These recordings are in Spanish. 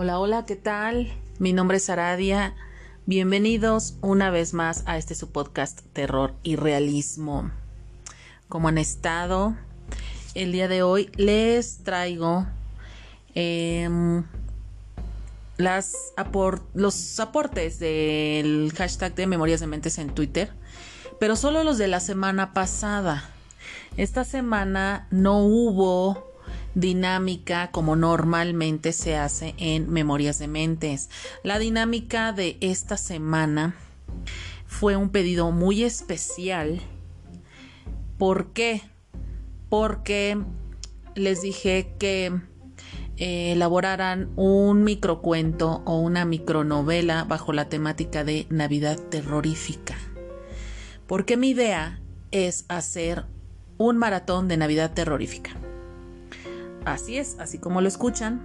Hola, hola, ¿qué tal? Mi nombre es Aradia. Bienvenidos una vez más a este su podcast Terror y Realismo. ¿Cómo han estado? El día de hoy les traigo em, los aportes del hashtag de Memorias de Mentes en Twitter, pero solo los de la semana pasada. Esta semana no hubo dinámica como normalmente se hace en Memorias de Mentes. La dinámica de esta semana fue un pedido muy especial. ¿Por qué? Porque les dije que eh, elaboraran un microcuento o una micronovela bajo la temática de Navidad terrorífica. Porque mi idea es hacer un maratón de Navidad terrorífica. Así es, así como lo escuchan,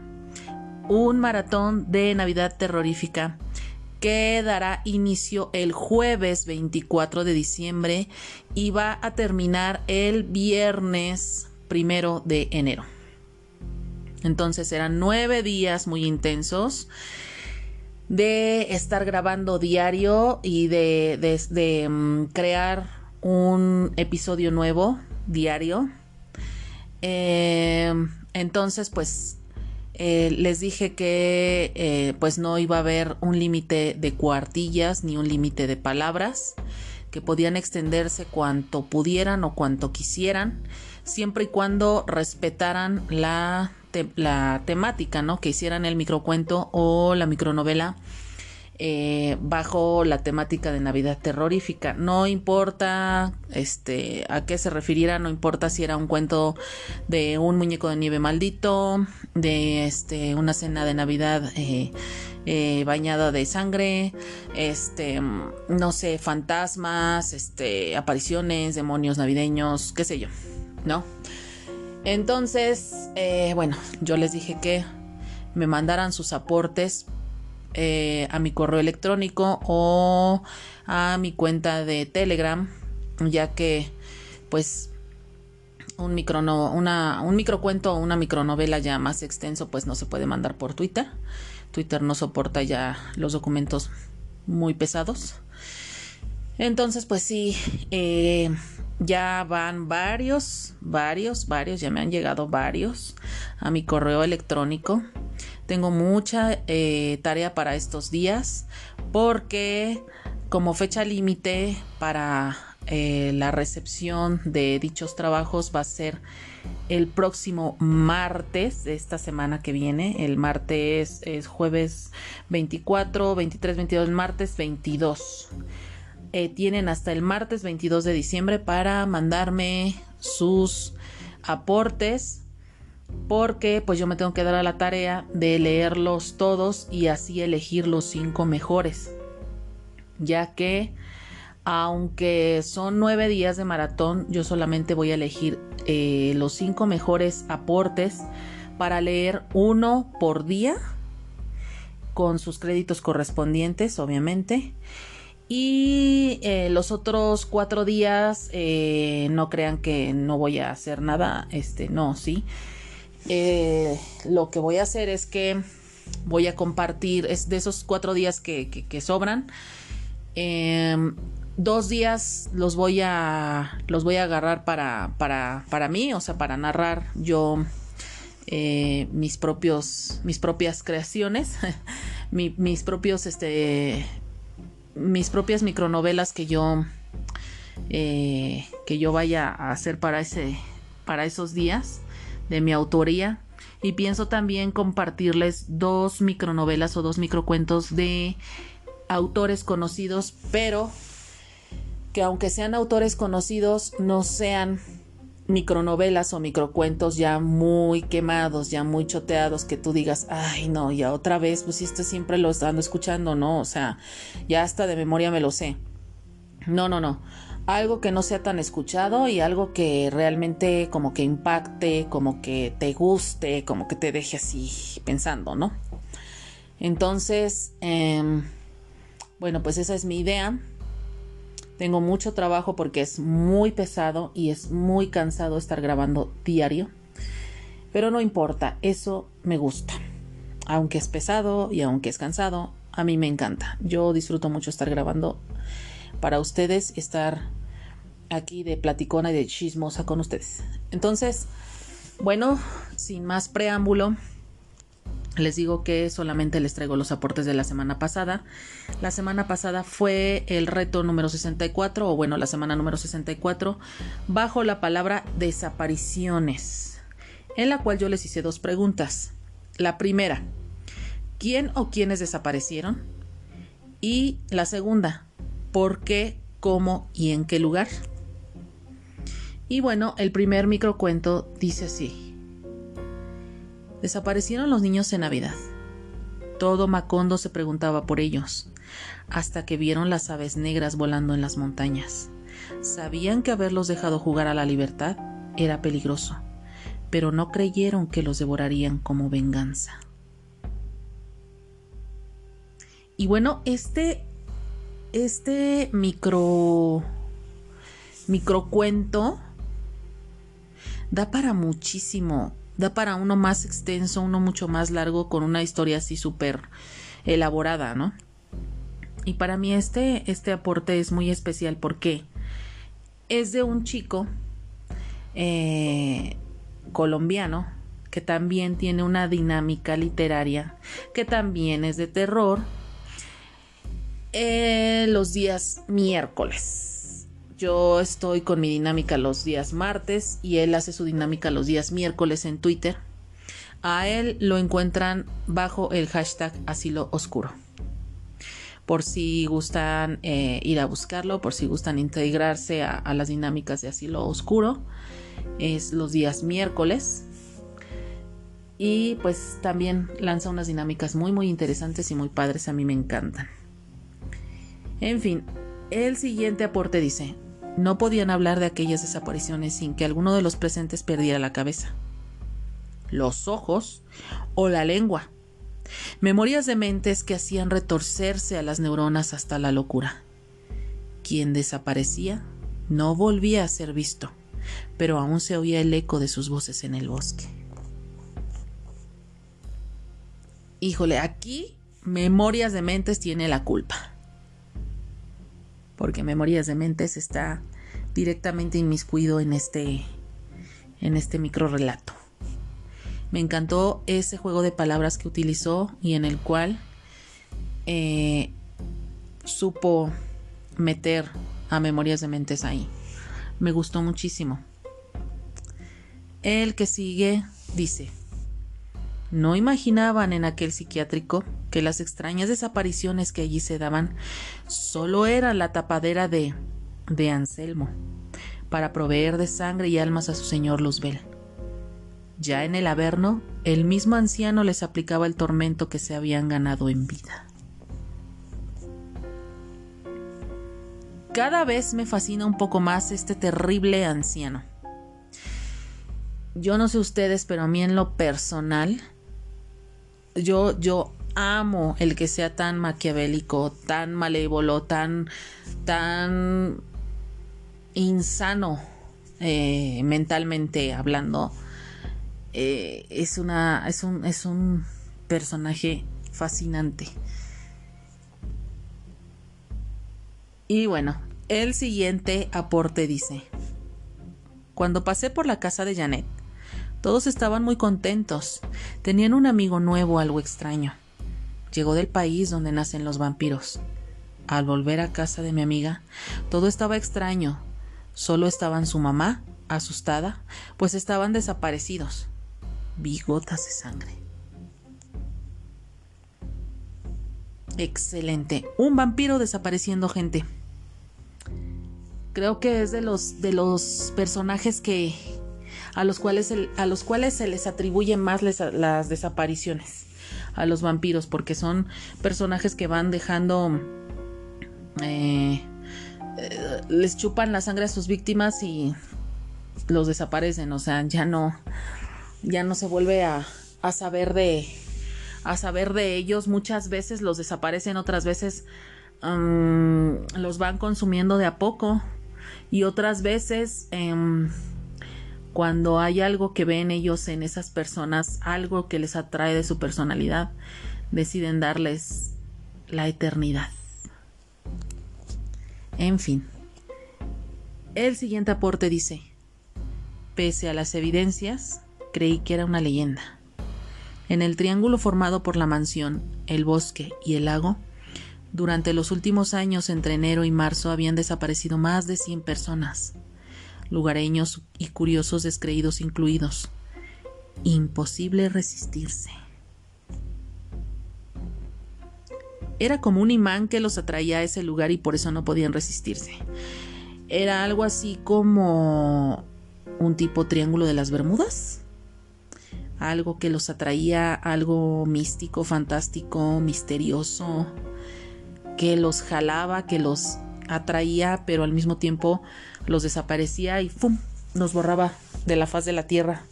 un maratón de Navidad terrorífica que dará inicio el jueves 24 de diciembre y va a terminar el viernes primero de enero. Entonces serán nueve días muy intensos de estar grabando diario y de, mm, crear un episodio nuevo diario. Eh, entonces, pues eh, les dije que eh, pues no iba a haber un límite de cuartillas ni un límite de palabras, que podían extenderse cuanto pudieran o cuanto quisieran, siempre y cuando respetaran la, la temática, ¿no? Que hicieran el microcuento o la micronovela eh, bajo la temática de Navidad terrorífica. No importa este, a qué se refiriera, no importa si era un cuento de un muñeco de nieve maldito, de este, una cena de Navidad eh, eh, bañada de sangre, este, no sé, fantasmas, este, apariciones, demonios navideños, qué sé yo, ¿no? Entonces, bueno, yo les dije que me mandaran sus aportes eh, a mi correo electrónico o a mi cuenta de Telegram, ya que pues un micro una, un microcuento o una micronovela ya más extenso pues no se puede mandar por Twitter. Twitter no soporta ya los documentos muy pesados. Entonces pues sí, eh, ya van varios, varios, varios, ya me han llegado varios a mi correo electrónico. Tengo mucha eh, tarea para estos días porque como fecha límite para eh, la recepción de dichos trabajos va a ser el próximo martes de esta semana que viene. El martes es jueves 24, 23, 22, martes 22. Eh, tienen hasta el martes 22 de diciembre para mandarme sus aportes porque pues yo me tengo que dar a la tarea de leerlos todos y así elegir los cinco mejores. Ya que aunque son nueve días de maratón yo solamente voy a elegir eh, los cinco mejores aportes para leer uno por día con sus créditos correspondientes obviamente. Y eh, los otros cuatro días eh, no crean que no voy a hacer nada este no sí eh, lo que voy a hacer es que voy a compartir, es de esos cuatro días que, sobran, em, dos días los voy a, los voy a agarrar para, para, para mí, o sea, para narrar yo eh, mis propios, mis propias creaciones, mis propios, este, mis propias micronovelas que yo, eh, que yo vaya a hacer para ese, para esos días de mi autoría y pienso también compartirles dos micronovelas o dos microcuentos de autores conocidos, pero que aunque sean autores conocidos, no sean micronovelas o microcuentos ya muy quemados, ya muy choteados, que tú digas, ay no, ya otra vez, pues esto siempre lo ando escuchando, ¿no? O sea, ya hasta de memoria me lo sé. No, no, no algo que no sea tan escuchado y algo que realmente como que impacte, como que te guste, como que te deje así pensando, ¿no? Entonces, em, bueno, pues esa es mi idea. Tengo mucho trabajo porque es muy pesado y es muy cansado estar grabando diario. Pero no importa, eso me gusta. aunque es pesado y aunque es cansado, a mí me encanta. Yo disfruto mucho estar grabando para ustedes, estar aquí de platicona y de chismosa con ustedes. Entonces, bueno, sin más preámbulo, les digo que solamente les traigo los aportes de la semana pasada. La semana pasada fue el reto número 64, o bueno, la semana número 64, bajo la palabra desapariciones, en la cual yo les hice dos preguntas. La primera, ¿quién o quiénes desaparecieron? Y la segunda, ¿por qué, cómo y en qué lugar? Y bueno, el primer microcuento dice así. Desaparecieron los niños en Navidad. Todo Macondo se preguntaba por ellos, hasta que vieron las aves negras volando en las montañas. Sabían que haberlos dejado jugar a la libertad era peligroso, pero no creyeron que los devorarían como venganza. Y bueno, este este micro microcuento da para muchísimo da para uno más extenso, uno mucho más largo, con una historia así súper elaborada, ¿no? Y para mí este, este aporte es muy especial porque es de un chico eh, colombiano que también tiene una dinámica literaria, que también es de terror, eh, los días miércoles yo estoy con mi dinámica los días martes y él hace su dinámica los días miércoles en Twitter. A él lo encuentran bajo el hashtag asilo oscuro. Por si gustan eh, ir a buscarlo, por si gustan integrarse a, a las dinámicas de asilo oscuro, es los días miércoles. Y pues también lanza unas dinámicas muy muy interesantes y muy padres, a mí me encantan. En fin, el siguiente aporte dice, no podían hablar de aquellas desapariciones sin que alguno de los presentes perdiera la cabeza, los ojos o la lengua. Memorias de mentes que hacían retorcerse a las neuronas hasta la locura. Quien desaparecía no volvía a ser visto, pero aún se oía el eco de sus voces en el bosque. Híjole, aquí Memorias de Mentes tiene la culpa porque Memorias de Mentes está directamente inmiscuido en este, en este micro relato. Me encantó ese juego de palabras que utilizó y en el cual eh, supo meter a Memorias de Mentes ahí. Me gustó muchísimo. El que sigue dice, no imaginaban en aquel psiquiátrico que las extrañas desapariciones que allí se daban solo eran la tapadera de, de Anselmo para proveer de sangre y almas a su señor Luzbel. Ya en el Averno, el mismo anciano les aplicaba el tormento que se habían ganado en vida. Cada vez me fascina un poco más este terrible anciano. Yo no sé ustedes, pero a mí en lo personal yo, yo amo el que sea tan maquiavélico, tan malévolo, tan, tan insano eh, mentalmente hablando. Eh, es una, es un, es un personaje fascinante. Y bueno, el siguiente aporte dice: Cuando pasé por la casa de Janet, todos estaban muy contentos. Tenían un amigo nuevo, algo extraño. Llegó del país donde nacen los vampiros. Al volver a casa de mi amiga, todo estaba extraño. Solo estaban su mamá, asustada, pues estaban desaparecidos. Vi gotas de sangre. Excelente. Un vampiro desapareciendo gente. Creo que es de los de los personajes que a los cuales, a los cuales se les atribuyen más las desapariciones a los vampiros porque son personajes que van dejando eh, eh, les chupan la sangre a sus víctimas y los desaparecen o sea ya no ya no se vuelve a, a saber de a saber de ellos. Muchas veces los desaparecen otras veces mm, los van consumiendo de a poco y otras veces em, cuando hay algo que ven ellos en esas personas, algo que les atrae de su personalidad, deciden darles la eternidad. En fin, el siguiente aporte dice, pese a las evidencias, creí que era una leyenda. En el triángulo formado por la mansión, el bosque y el lago, durante los últimos años entre enero y marzo habían desaparecido más de 100 personas, lugareños y curiosos descreídos incluidos. Imposible resistirse. Era como un imán que los atraía a ese lugar y por eso no podían resistirse. Era algo así como un tipo triángulo de las Bermudas. Algo que los atraía, algo místico, fantástico, misterioso, que los jalaba, que los atraía, pero al mismo tiempo los desaparecía y ¡pum! nos borraba de la faz de la tierra.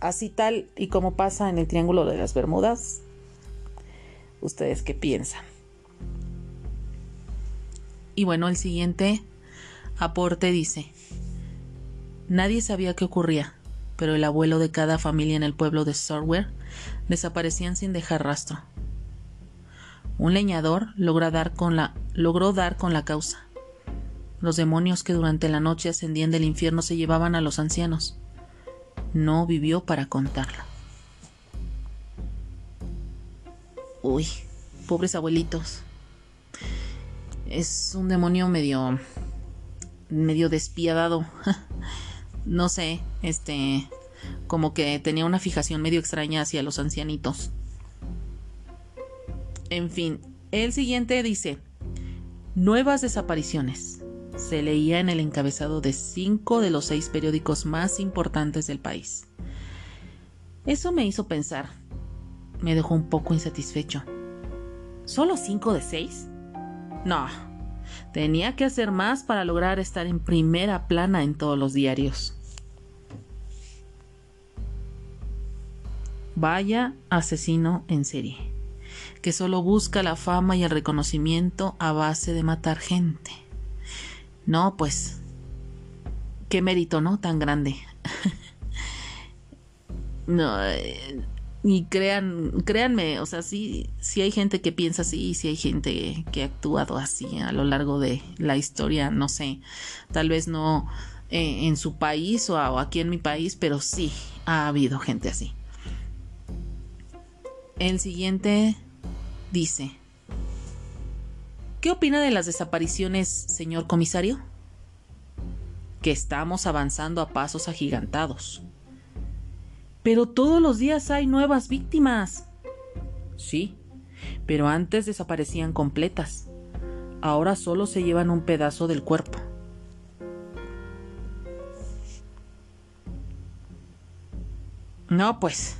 Así tal y como pasa en el Triángulo de las Bermudas. ¿Ustedes qué piensan? Y bueno, el siguiente aporte dice, nadie sabía qué ocurría, pero el abuelo de cada familia en el pueblo de Sorware desaparecían sin dejar rastro. Un leñador logró dar con la, logró dar con la causa. Los demonios que durante la noche ascendían del infierno se llevaban a los ancianos. No vivió para contarla. Uy, pobres abuelitos es un demonio medio medio despiadado. no sé, este como que tenía una fijación medio extraña hacia los ancianitos. En fin, el siguiente dice, nuevas desapariciones. Se leía en el encabezado de cinco de los seis periódicos más importantes del país. Eso me hizo pensar. Me dejó un poco insatisfecho. ¿Solo cinco de seis? No, tenía que hacer más para lograr estar en primera plana en todos los diarios. Vaya asesino en serie, que solo busca la fama y el reconocimiento a base de matar gente. No, pues, qué mérito, ¿no? Tan grande. no, eh, y crean, créanme, o sea, sí, sí hay gente que piensa así, sí hay gente que ha actuado así a lo largo de la historia, no sé, tal vez no eh, en su país o aquí en mi país, pero sí ha habido gente así. El siguiente dice, ¿qué opina de las desapariciones, señor comisario? Que estamos avanzando a pasos agigantados pero todos los días hay nuevas víctimas. Sí, pero antes desaparecían completas. Ahora solo se llevan un pedazo del cuerpo. No, pues.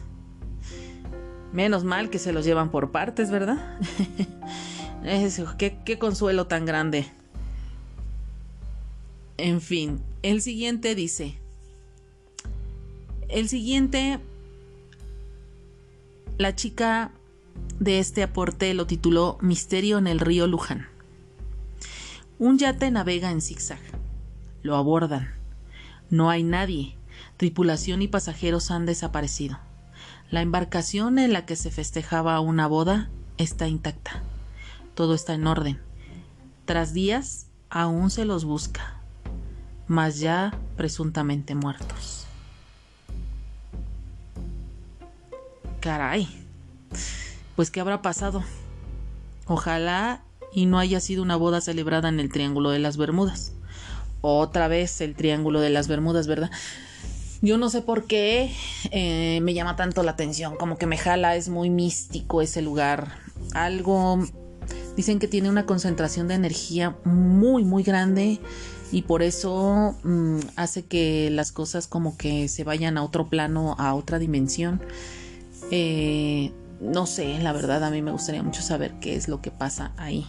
Menos mal que se los llevan por partes, ¿verdad? qué, qué consuelo tan grande. En fin, el siguiente dice, el siguiente, la chica de este aporte lo tituló Misterio en el río Luján. Un yate navega en zigzag. Lo abordan. No hay nadie. Tripulación y pasajeros han desaparecido. La embarcación en la que se festejaba una boda está intacta. Todo está en orden. Tras días aún se los busca, mas ya presuntamente muertos. Caray. Pues ¿qué habrá pasado? Ojalá y no haya sido una boda celebrada en el Triángulo de las Bermudas. Otra vez el Triángulo de las Bermudas, ¿verdad? Yo no sé por qué eh, me llama tanto la atención, como que me jala, es muy místico ese lugar. Algo, dicen que tiene una concentración de energía muy, muy grande y por eso mm, hace que las cosas como que se vayan a otro plano, a otra dimensión. Eh, no sé, la verdad a mí me gustaría mucho saber qué es lo que pasa ahí.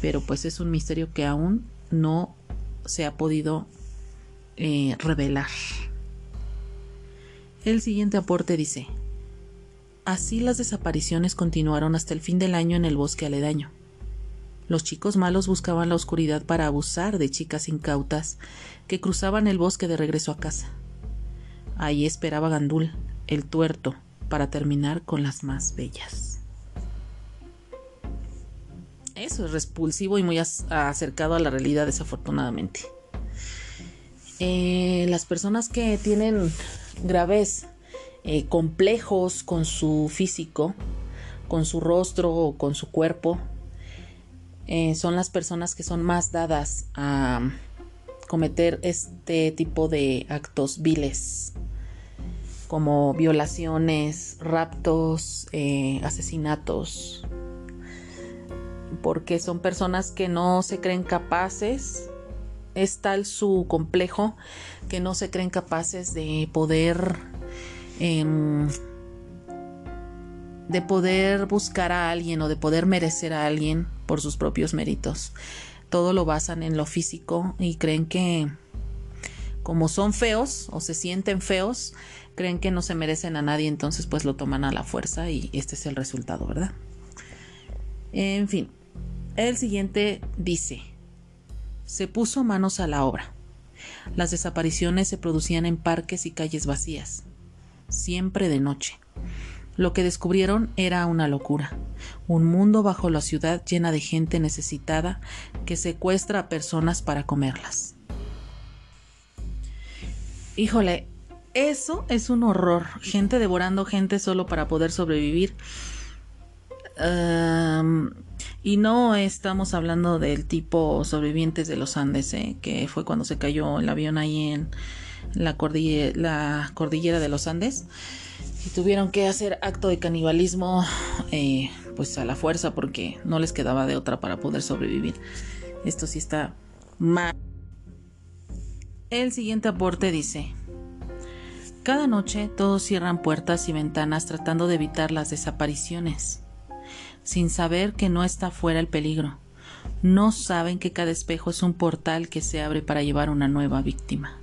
Pero pues es un misterio que aún no se ha podido eh, revelar. El siguiente aporte dice, así las desapariciones continuaron hasta el fin del año en el bosque aledaño. Los chicos malos buscaban la oscuridad para abusar de chicas incautas que cruzaban el bosque de regreso a casa. ahí esperaba Gandul, el tuerto, para terminar con las más bellas. Eso es repulsivo y muy acercado a la realidad, desafortunadamente. Eh, las personas que tienen graves eh, complejos con su físico, con su rostro o con su cuerpo, eh, son las personas que son más dadas a cometer este tipo de actos viles como violaciones, raptos, asesinatos, porque son personas que no se creen capaces es tal su complejo que no se creen capaces de poder em, de poder buscar a alguien o de poder merecer a alguien por sus propios méritos. Todo lo basan en lo físico y creen que como son feos o se sienten feos, creen que no se merecen a nadie, entonces pues lo toman a la fuerza y este es el resultado, ¿verdad? En fin, el siguiente dice, se puso manos a la obra. Las desapariciones se producían en parques y calles vacías, siempre de noche. Lo que descubrieron era una locura, un mundo bajo la ciudad llena de gente necesitada que secuestra a personas para comerlas. Híjole, eso es un horror, gente devorando gente solo para poder sobrevivir. Y no estamos hablando del tipo sobrevivientes de los Andes, ¿eh? que fue cuando se cayó el avión ahí en la la cordillera de los Andes. Y tuvieron que hacer acto de canibalismo eh, pues a la fuerza porque no les quedaba de otra para poder sobrevivir. Esto sí está mal. El siguiente aporte dice, cada noche todos cierran puertas y ventanas tratando de evitar las desapariciones sin saber que no está fuera el peligro. No saben que cada espejo es un portal que se abre para llevar una nueva víctima.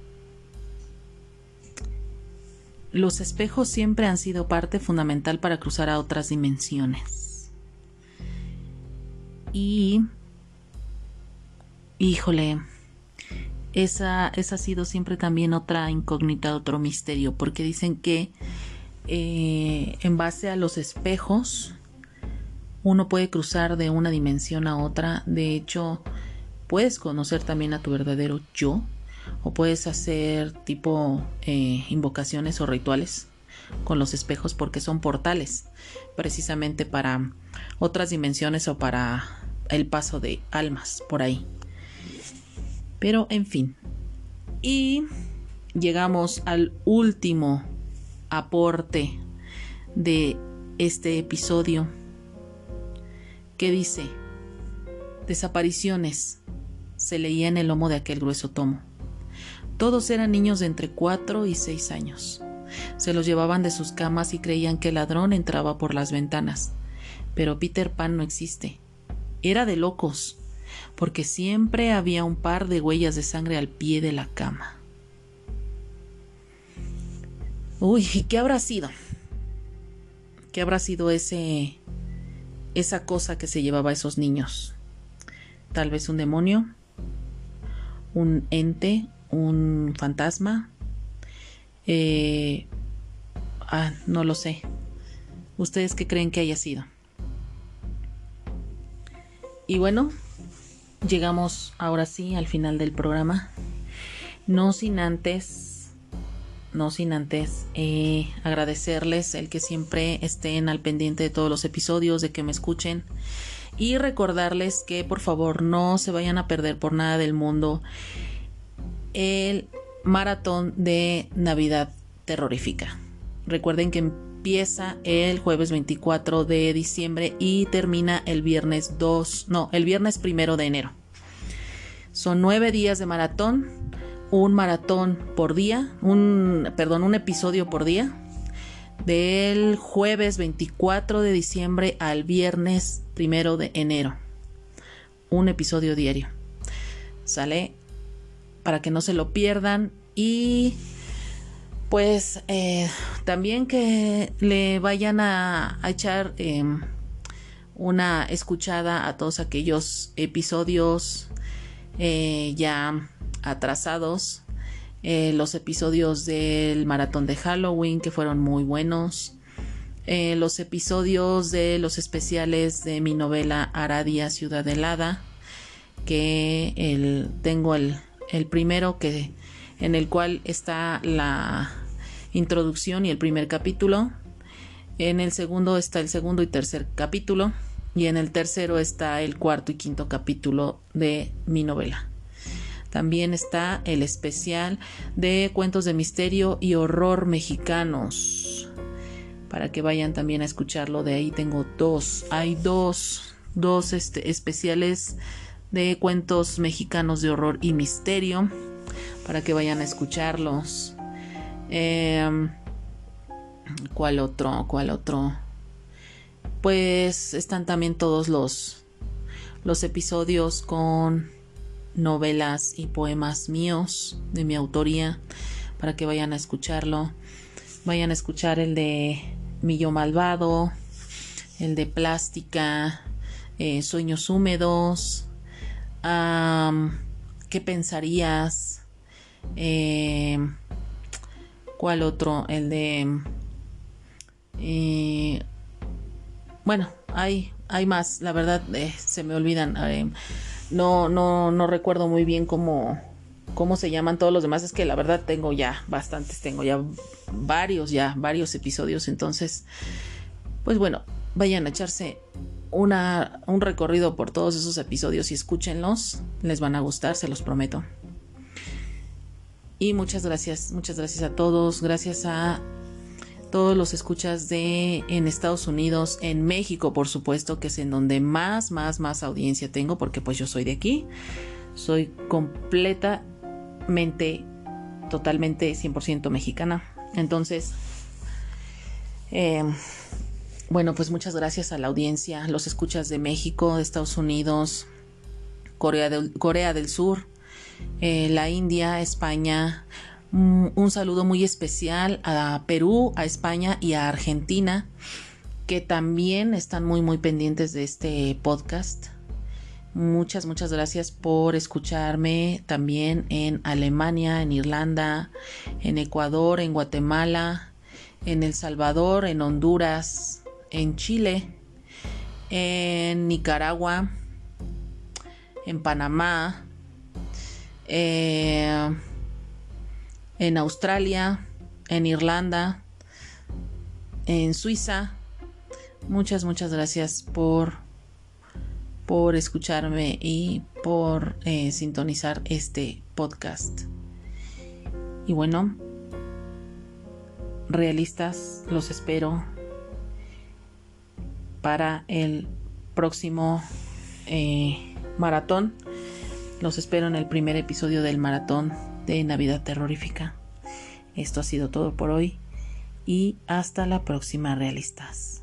Los espejos siempre han sido parte fundamental para cruzar a otras dimensiones. Y... Híjole, esa, esa ha sido siempre también otra incógnita, otro misterio, porque dicen que eh, en base a los espejos uno puede cruzar de una dimensión a otra. De hecho, puedes conocer también a tu verdadero yo. O puedes hacer tipo eh, invocaciones o rituales con los espejos porque son portales precisamente para otras dimensiones o para el paso de almas por ahí. Pero en fin. Y llegamos al último aporte de este episodio que dice, desapariciones, se leía en el lomo de aquel grueso tomo. Todos eran niños de entre cuatro y seis años. Se los llevaban de sus camas y creían que el ladrón entraba por las ventanas. Pero Peter Pan no existe. Era de locos, porque siempre había un par de huellas de sangre al pie de la cama. Uy, ¿qué habrá sido? ¿Qué habrá sido ese esa cosa que se llevaba a esos niños. Tal vez un demonio, un ente, un fantasma. Eh, ah, no lo sé. ¿Ustedes qué creen que haya sido? Y bueno, llegamos ahora sí al final del programa. No sin antes no sin antes eh, agradecerles el que siempre estén al pendiente de todos los episodios, de que me escuchen y recordarles que por favor no se vayan a perder por nada del mundo el maratón de Navidad terrorífica. Recuerden que empieza el jueves 24 de diciembre y termina el viernes 2, no, el viernes primero de enero. Son nueve días de maratón un maratón por día, un, perdón, un episodio por día, del jueves 24 de diciembre al viernes primero de enero. Un episodio diario. ¿Sale? Para que no se lo pierdan. Y pues eh, también que le vayan a, echar em, una escuchada a todos aquellos episodios eh, ya atrasados eh, los episodios del maratón de Halloween que fueron muy buenos, los episodios de los especiales de mi novela Aradia Ciudad Helada, que el, tengo el, el primero que en el cual está la introducción y el primer capítulo. En el segundo está el segundo y tercer capítulo. Y en el tercero está el cuarto y quinto capítulo de mi novela. También está el especial de cuentos de misterio y horror mexicanos. Para que vayan también a escucharlo. De ahí tengo dos. Hay dos, dos este, especiales de cuentos mexicanos de horror y misterio. Para que vayan a escucharlos. Em, ¿Cuál otro? ¿Cuál otro? Pues están también todos los, los episodios con novelas y poemas míos de mi autoría para que vayan a escucharlo. Vayan a escuchar el de Millo Malvado, el de Plástica, eh, Sueños Húmedos, ¿Qué pensarías? Eh, ¿Cuál otro? El de... Eh, bueno, hay, hay más, la verdad se me olvidan. No, no, no recuerdo muy bien cómo, cómo se llaman todos los demás. Es que la verdad tengo ya bastantes, tengo ya varios, ya varios episodios. Entonces, pues bueno, vayan a echarse una, un recorrido por todos esos episodios y escúchenlos. Les van a gustar, se los prometo. Y muchas gracias, muchas gracias a todos. Gracias a todos los escuchas de en Estados Unidos, en México, por supuesto, que es en donde más, más, más audiencia tengo, porque pues yo soy de aquí. Soy completamente, totalmente 100% mexicana. Entonces, em, bueno, pues muchas gracias a la audiencia, los escuchas de México, de Estados Unidos, Corea del, Sur, eh, la India, España, Mm, un saludo muy especial a Perú, a España y a Argentina, que también están muy, muy pendientes de este podcast. Muchas, muchas gracias por escucharme también en Alemania, en Irlanda, en Ecuador, en Guatemala, en El Salvador, en Honduras, en Chile, en Nicaragua, en Panamá, eh, en Australia, en Irlanda, en Suiza. Muchas, muchas gracias por, por escucharme y por eh, sintonizar este podcast. Y bueno, realistas, los espero para el próximo eh, maratón. Los espero en el primer episodio del maratón de Navidad Terrorífica. Esto ha sido todo por hoy y hasta la próxima realistas.